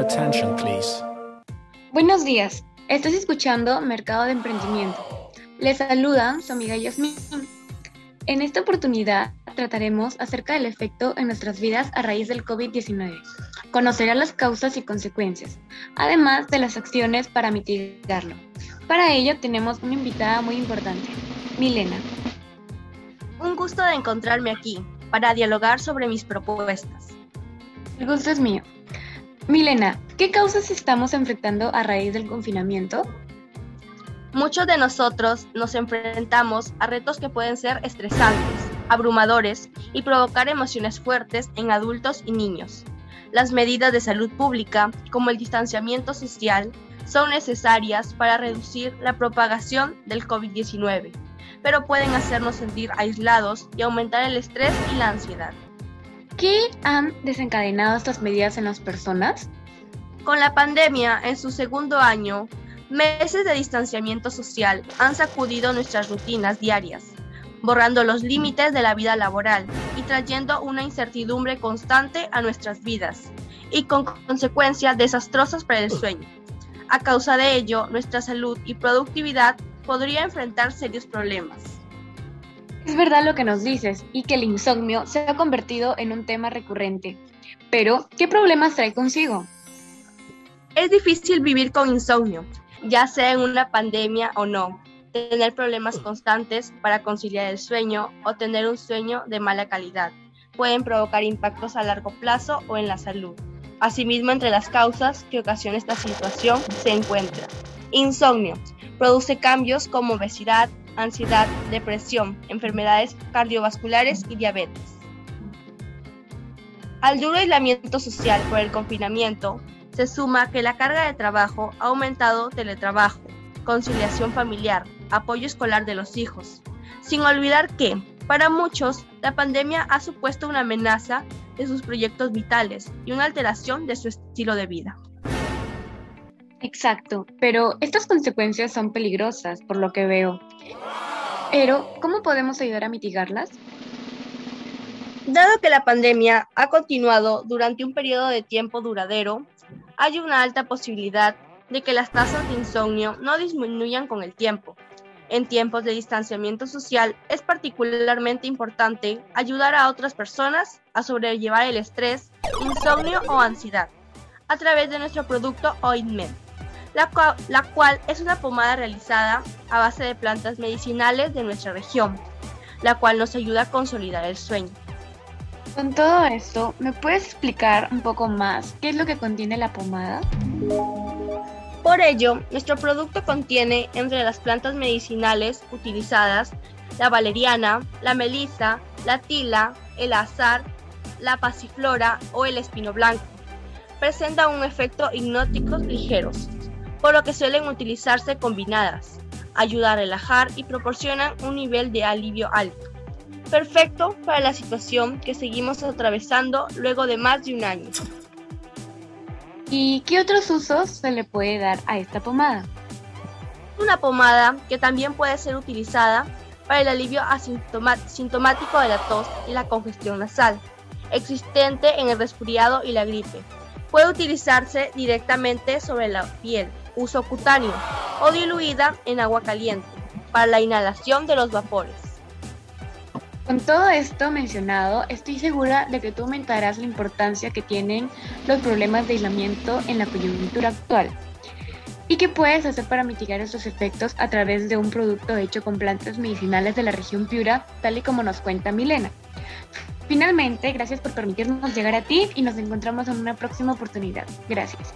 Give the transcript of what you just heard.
Attention, please. Buenos días. Estás escuchando Mercado de Emprendimiento. Les saluda su amiga Yasmin. En esta oportunidad trataremos acerca del efecto en nuestras vidas a raíz del COVID-19. Conocerá las causas y consecuencias, además de las acciones para mitigarlo. Para ello tenemos una invitada muy importante, Milena. Un gusto de encontrarme aquí para dialogar sobre mis propuestas. El gusto es mío. Milena, ¿qué causas estamos enfrentando a raíz del confinamiento? Muchos de nosotros nos enfrentamos a retos que pueden ser estresantes, abrumadores y provocar emociones fuertes en adultos y niños. Las medidas de salud pública, como el distanciamiento social, son necesarias para reducir la propagación del COVID-19, pero pueden hacernos sentir aislados y aumentar el estrés y la ansiedad. ¿Qué han desencadenado estas medidas en las personas? Con la pandemia en su segundo año, meses de distanciamiento social han sacudido nuestras rutinas diarias, borrando los límites de la vida laboral y trayendo una incertidumbre constante a nuestras vidas y con consecuencias desastrosas para el sueño. A causa de ello, nuestra salud y productividad podría enfrentar serios problemas. Es verdad lo que nos dices y que el insomnio se ha convertido en un tema recurrente. Pero, ¿qué problemas trae consigo? Es difícil vivir con insomnio, ya sea en una pandemia o no. Tener problemas constantes para conciliar el sueño o tener un sueño de mala calidad pueden provocar impactos a largo plazo o en la salud. Asimismo, entre las causas que ocasiona esta situación se encuentra insomnio. Produce cambios como obesidad, ansiedad, depresión, enfermedades cardiovasculares y diabetes. Al duro aislamiento social por el confinamiento, se suma que la carga de trabajo ha aumentado teletrabajo, conciliación familiar, apoyo escolar de los hijos, sin olvidar que, para muchos, la pandemia ha supuesto una amenaza de sus proyectos vitales y una alteración de su estilo de vida. Exacto, pero estas consecuencias son peligrosas, por lo que veo. Pero, ¿cómo podemos ayudar a mitigarlas? Dado que la pandemia ha continuado durante un periodo de tiempo duradero, hay una alta posibilidad de que las tasas de insomnio no disminuyan con el tiempo. En tiempos de distanciamiento social es particularmente importante ayudar a otras personas a sobrellevar el estrés, insomnio o ansiedad a través de nuestro producto Ointment la cual, es una pomada realizada a base de plantas medicinales de nuestra región, la cual nos ayuda a consolidar el sueño. Con todo esto, ¿me puedes explicar un poco más qué es lo que contiene la pomada? Por ello, nuestro producto contiene entre las plantas medicinales utilizadas la valeriana, la melisa, la tila, el azar, la pasiflora o el espino blanco. Presenta un efecto hipnóticos ligeros, por lo que suelen utilizarse combinadas, ayuda a relajar y proporcionan un nivel de alivio alto. Perfecto para la situación que seguimos atravesando luego de más de un año. ¿Y qué otros usos se le puede dar a esta pomada? Una pomada que también puede ser utilizada para el alivio asintomático de la tos y la congestión nasal, existente en el resfriado y la gripe. Puede utilizarse directamente sobre la piel uso cutáneo o diluida en agua caliente para la inhalación de los vapores. Con todo esto mencionado, estoy segura de que tú aumentarás la importancia que tienen los problemas de aislamiento en la coyuntura actual y qué puedes hacer para mitigar estos efectos a través de un producto hecho con plantas medicinales de la región Piura, tal y como nos cuenta Milena. Finalmente, gracias por permitirnos llegar a ti y nos encontramos en una próxima oportunidad. Gracias.